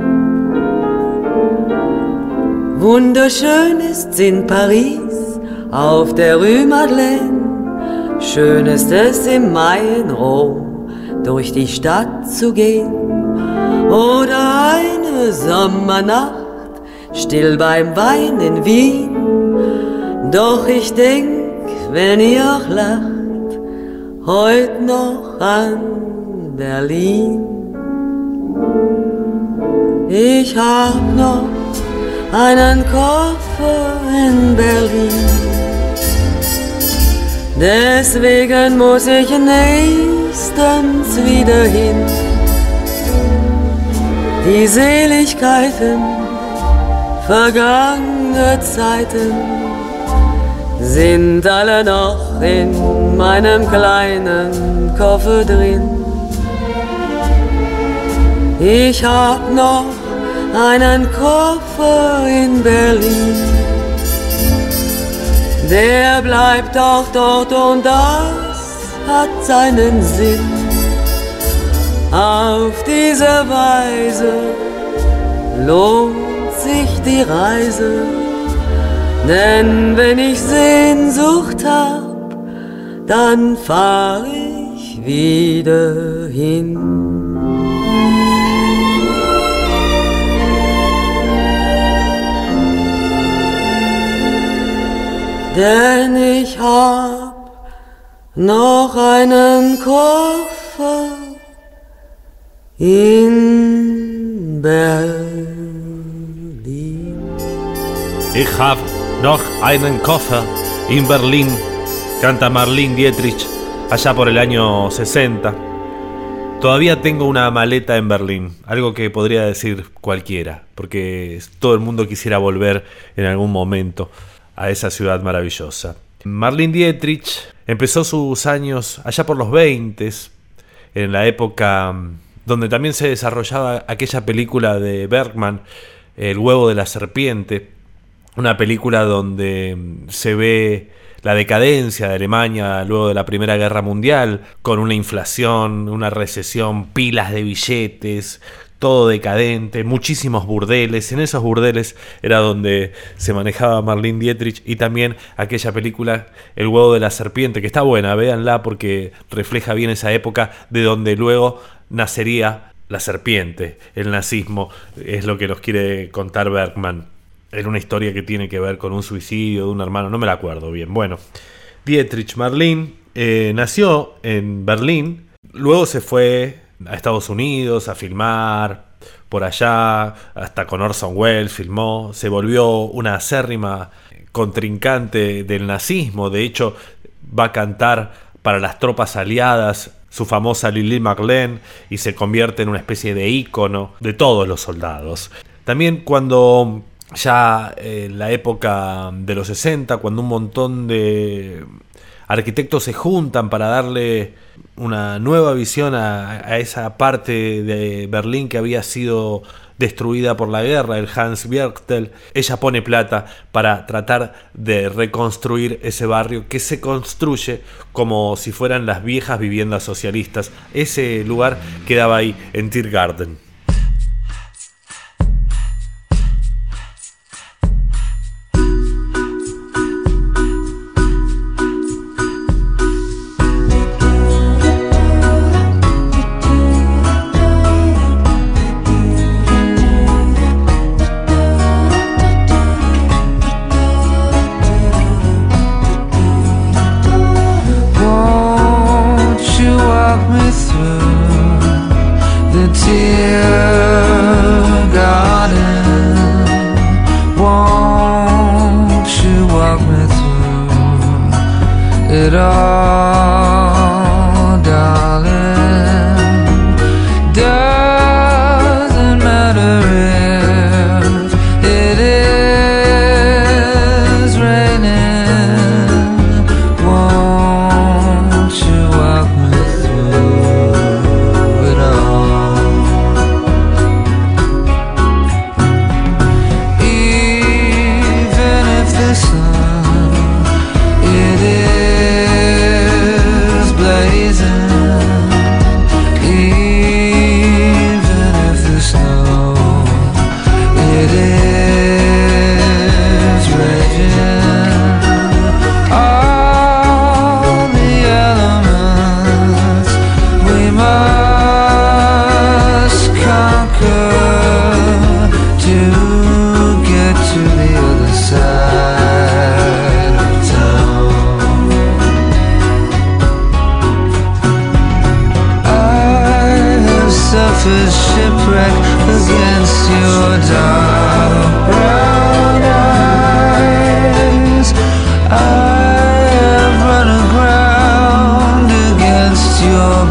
Wunderschön ist's in Paris auf der Rue Madeleine. Schön ist es im Mai in Rom durch die Stadt zu gehen. Oder eine Sommernacht still beim Wein in Wien. Doch ich denk, wenn ihr auch lacht, heut noch an Berlin. Ich hab noch einen Koffer in Berlin. Deswegen muss ich nächstens wieder hin. Die Seligkeiten vergangener Zeiten sind alle noch in meinem kleinen Koffer drin. Ich hab noch einen Koffer in Berlin. Der bleibt auch dort und das hat seinen Sinn. Auf diese Weise lohnt sich die Reise, denn wenn ich Sehnsucht hab, dann fahr ich wieder hin. Denn ich hab noch einen Koffer in Berlin. Ich hab noch einen Koffer in Berlin, canta Marlene Dietrich allá por el año 60. Todavía tengo una maleta en Berlín, algo que podría decir cualquiera, porque todo el mundo quisiera volver en algún momento a esa ciudad maravillosa. Marlene Dietrich empezó sus años allá por los 20, en la época mm, donde también se desarrollaba aquella película de Bergman, El huevo de la serpiente, una película donde mm, se ve la decadencia de Alemania luego de la Primera Guerra Mundial, con una inflación, una recesión, pilas de billetes, todo decadente, muchísimos burdeles. En esos burdeles era donde se manejaba Marlene Dietrich y también aquella película El huevo de la serpiente, que está buena, véanla porque refleja bien esa época de donde luego nacería la serpiente, el nazismo, es lo que nos quiere contar Bergman. Era una historia que tiene que ver con un suicidio de un hermano, no me la acuerdo bien. Bueno, Dietrich Marlene eh, nació en Berlín, luego se fue a Estados Unidos a filmar, por allá, hasta con Orson Welles filmó, se volvió una acérrima contrincante del nazismo, de hecho va a cantar para las tropas aliadas su famosa Lily Marlene y se convierte en una especie de ícono de todos los soldados. También cuando ya en la época de los 60, cuando un montón de arquitectos se juntan para darle una nueva visión a, a esa parte de Berlín que había sido destruida por la guerra, el Hans Biertel, ella pone plata para tratar de reconstruir ese barrio que se construye como si fueran las viejas viviendas socialistas. Ese lugar quedaba ahí en Tiergarten.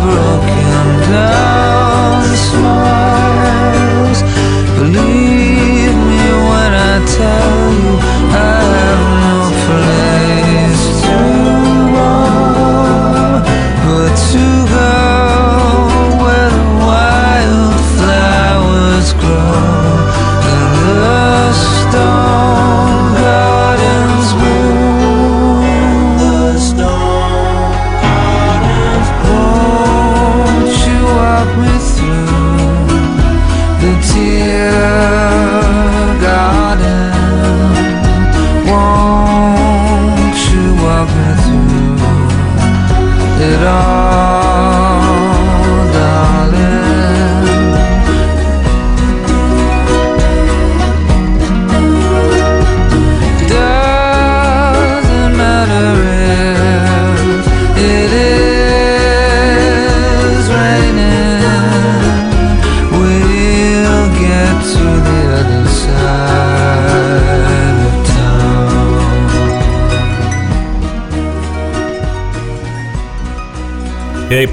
Broken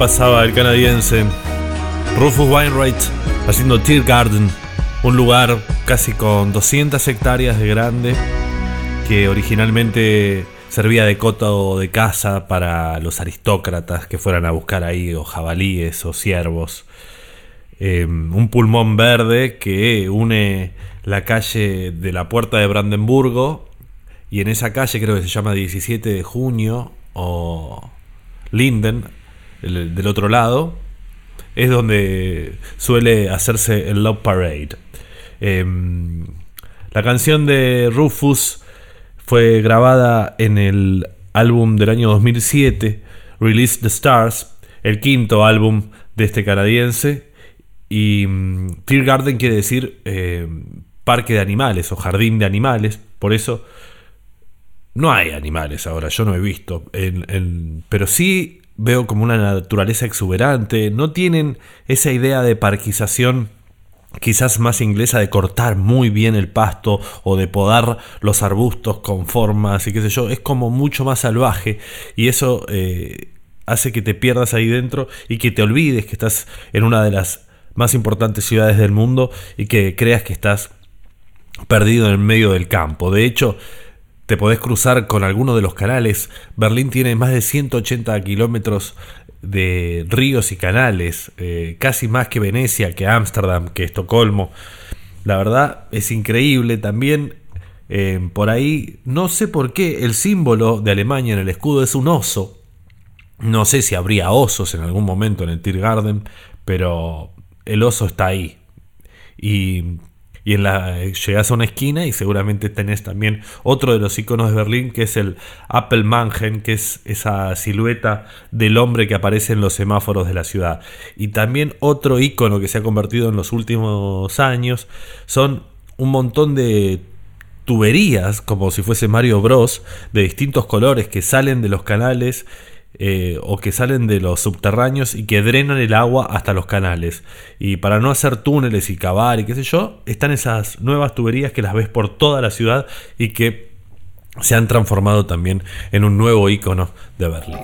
pasaba el canadiense Rufus Wainwright haciendo Tear Garden, un lugar casi con 200 hectáreas de grande que originalmente servía de coto de caza para los aristócratas que fueran a buscar ahí o jabalíes o ciervos. Eh, un pulmón verde que une la calle de la Puerta de Brandenburgo y en esa calle creo que se llama 17 de junio o Linden, el- del otro lado, es donde suele hacerse el Love Parade. Em, la canción de Rufus fue grabada en el álbum del año 2007, Release the Stars, el quinto álbum de este canadiense. Y Tear Garden quiere decir eh, parque de animales o jardín de animales, por eso no hay animales ahora, yo no he visto, en- pero sí veo como una naturaleza exuberante, no tienen esa idea de parquización quizás más inglesa de cortar muy bien el pasto o de podar los arbustos con formas y qué sé yo, es como mucho más salvaje y eso eh, hace que te pierdas ahí dentro y que te olvides que estás en una de las más importantes ciudades del mundo y que creas que estás perdido en el medio del campo. De hecho, te podés cruzar con alguno de los canales. Berlín tiene más de 180 kilómetros de ríos y canales, eh, casi más que Venecia, que Ámsterdam, que Estocolmo. La verdad es increíble también. eh, por ahí, no sé por qué, el símbolo de Alemania en el escudo es un oso. No sé si habría osos en algún momento en el Tiergarten, pero el oso está ahí. Y, y en la llegas a una esquina y seguramente tenés también otro de los iconos de Berlín que es el Appelmangen, que es esa silueta del hombre que aparece en los semáforos de la ciudad. Y también otro icono que se ha convertido en los últimos años son un montón de tuberías, como si fuese Mario Bros, de distintos colores que salen de los canales eh, o que salen de los subterráneos y que drenan el agua hasta los canales. Y para no hacer túneles y cavar y qué sé yo, están esas nuevas tuberías que las ves por toda la ciudad y que se han transformado también en un nuevo icono de Berlín.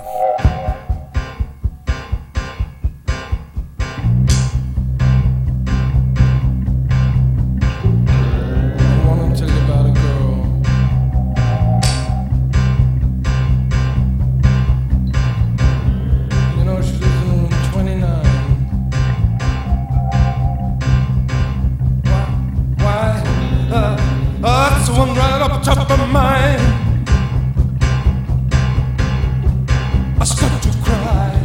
I start to cry.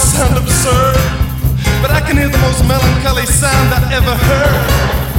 Sound absurd. But I can hear the most melancholy sound I ever heard.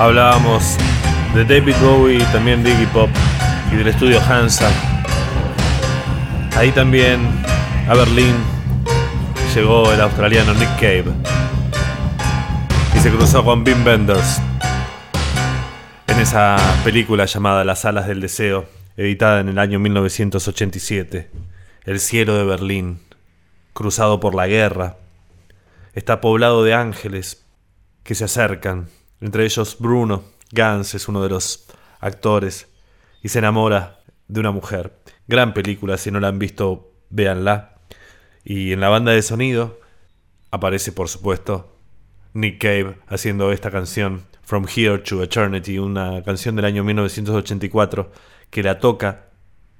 Hablábamos de David Bowie, también de Iggy Pop y del estudio Hansa. Ahí también a Berlín llegó el australiano Nick Cave y se cruzó con Wim Wenders en esa película llamada Las alas del deseo, editada en el año 1987. El cielo de Berlín, cruzado por la guerra, está poblado de ángeles que se acercan, entre ellos Bruno Gans es uno de los actores y se enamora de una mujer. Gran película, si no la han visto, véanla. Y en la banda de sonido aparece, por supuesto, Nick Cave haciendo esta canción, From Here to Eternity, una canción del año 1984 que la toca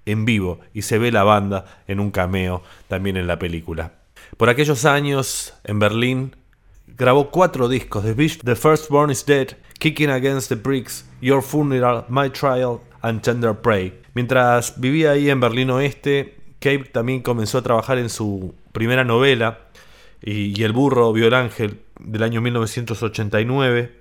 en vivo y se ve la banda en un cameo también en la película. Por aquellos años, en Berlín, grabó cuatro discos: The Beast, The Firstborn is Dead, Kicking Against the Bricks, Your Funeral, My Trial and Tender Prey. Mientras vivía ahí en Berlín Oeste, Cave también comenzó a trabajar en su primera novela, y, y El burro vio el ángel, del año 1989,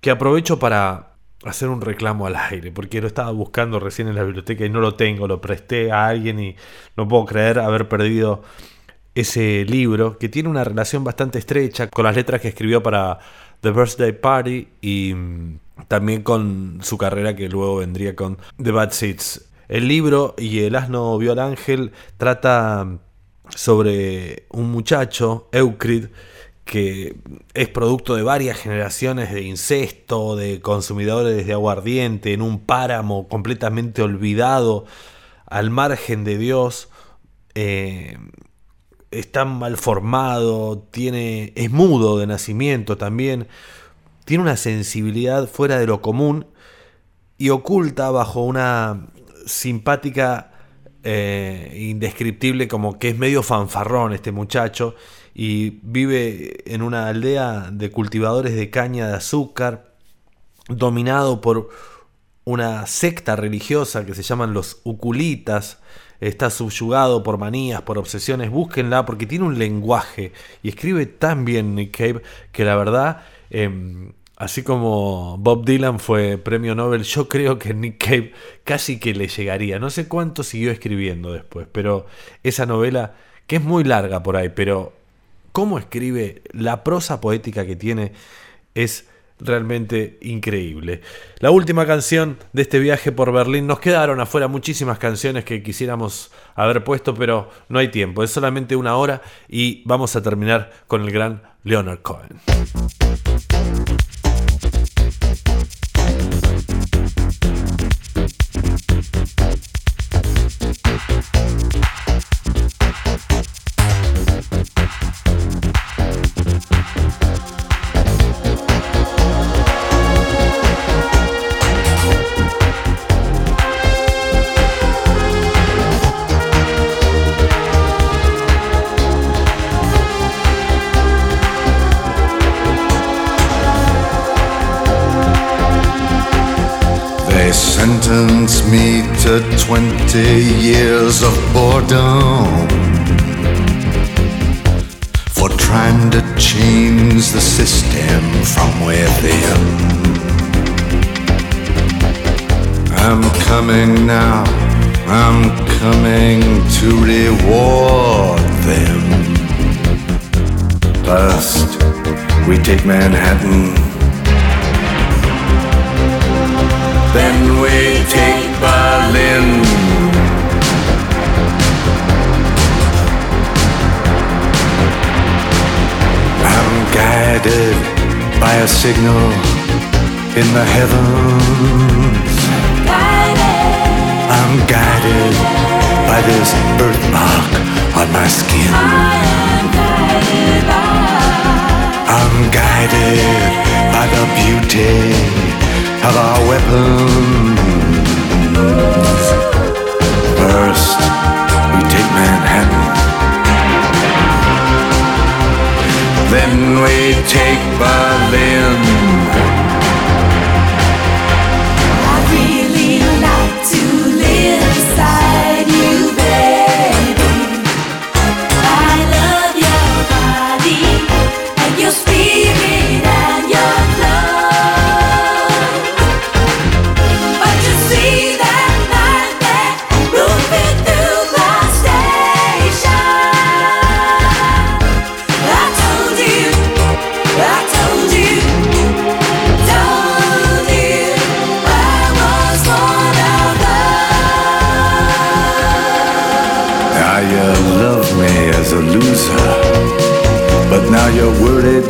que aprovecho para hacer un reclamo al aire, porque lo estaba buscando recién en la biblioteca y no lo tengo, lo presté a alguien y no puedo creer haber perdido ese libro, que tiene una relación bastante estrecha con las letras que escribió para The Birthday Party y mm, también con su carrera que luego vendría con The Bad Seeds. El libro y El asno vio al ángel trata sobre un muchacho, Euclid, que es producto de varias generaciones de incesto, de consumidores de aguardiente, en un páramo completamente olvidado, al margen de Dios. Eh, está mal formado, tiene, es mudo de nacimiento también, tiene una sensibilidad fuera de lo común y oculta bajo una simpática eh, indescriptible como que es medio fanfarrón este muchacho y vive en una aldea de cultivadores de caña de azúcar dominado por una secta religiosa que se llaman los uculitas está subyugado por manías, por obsesiones, búsquenla porque tiene un lenguaje y escribe tan bien Nick Cave que la verdad, eh, así como Bob Dylan fue premio Nobel, yo creo que Nick Cave casi que le llegaría. No sé cuánto siguió escribiendo después, pero esa novela, que es muy larga por ahí, pero cómo escribe, la prosa poética que tiene es realmente increíble. La última canción de este viaje por Berlín, nos quedaron afuera muchísimas canciones que quisiéramos haber puesto, pero no hay tiempo, es solamente una hora y vamos a terminar con el gran Leonard Cohen. To 20 years of boredom for trying to change the system from within. I'm coming now, I'm coming to reward them. First, we take Manhattan. Then we take Berlin. I'm guided by a signal in the heavens. I'm guided by this birthmark on my skin. I'm guided by the beauty of our weapons. First, we take Manhattan. Then we take Berlin.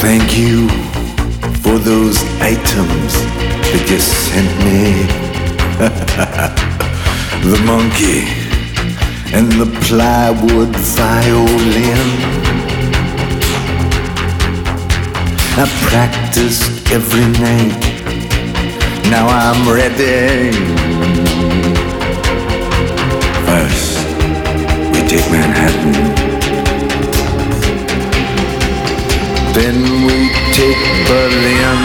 Thank you for those items that you sent me. the monkey and the plywood violin. I practiced every night. Now I'm ready. First, we take Manhattan. Then we take Berlin.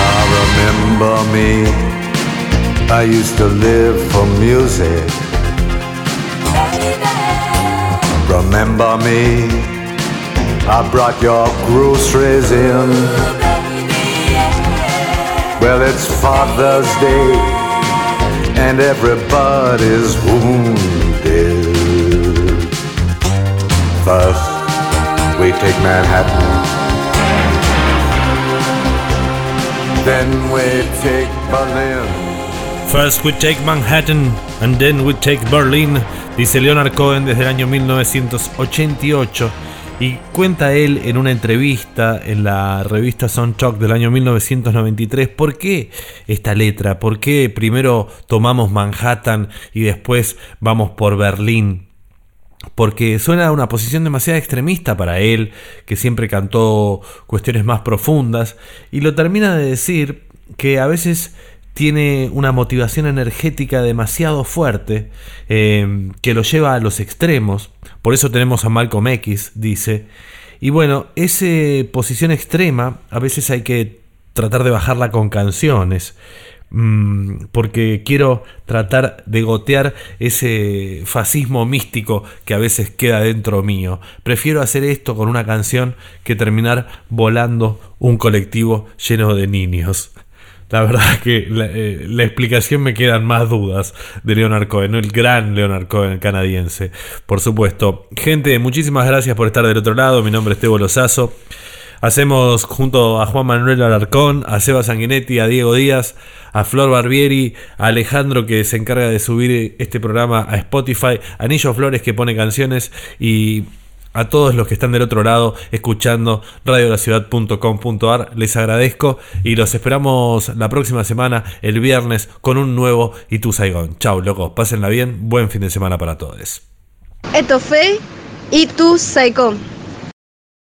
Ah, remember me? I used to live for music. Remember me? I brought your groceries in. Well, it's Father's Day and everybody's wounded. First, we take Manhattan. Then we take Berlin. First we take Manhattan and then we take Berlin, dice Leonard Cohen desde el año 1988 y cuenta él en una entrevista en la revista Soundchock del año 1993 por qué esta letra, por qué primero tomamos Manhattan y después vamos por Berlín. Porque suena a una posición demasiado extremista para él, que siempre cantó cuestiones más profundas, y lo termina de decir que a veces tiene una motivación energética demasiado fuerte eh, que lo lleva a los extremos. Por eso tenemos a Malcolm X, dice. Y bueno, esa posición extrema a veces hay que tratar de bajarla con canciones. mm, Porque quiero tratar de gotear ese fascismo místico que a veces queda dentro mío. Prefiero hacer esto con una canción que terminar volando un colectivo lleno de niños. La verdad que la, eh, la explicación me quedan más dudas de Leonard Cohen, el gran Leonard Cohen canadiense. Por supuesto. Gente, muchísimas gracias por estar del otro lado. Mi nombre es Tebo Lozazo. Hacemos junto a Juan Manuel Alarcón, a Seba Sanguinetti, a Diego Díaz, a Flor Barbieri, a Alejandro que se encarga de subir este programa a Spotify, a Anillo Flores que pone canciones y a todos los que están del otro lado escuchando radiolaciudad.com.ar. Les agradezco y los esperamos la próxima semana, el viernes, con un nuevo Y tu Saigón. Chau, locos, pásenla bien, buen fin de semana para todos. Esto fue Y tu Saicón.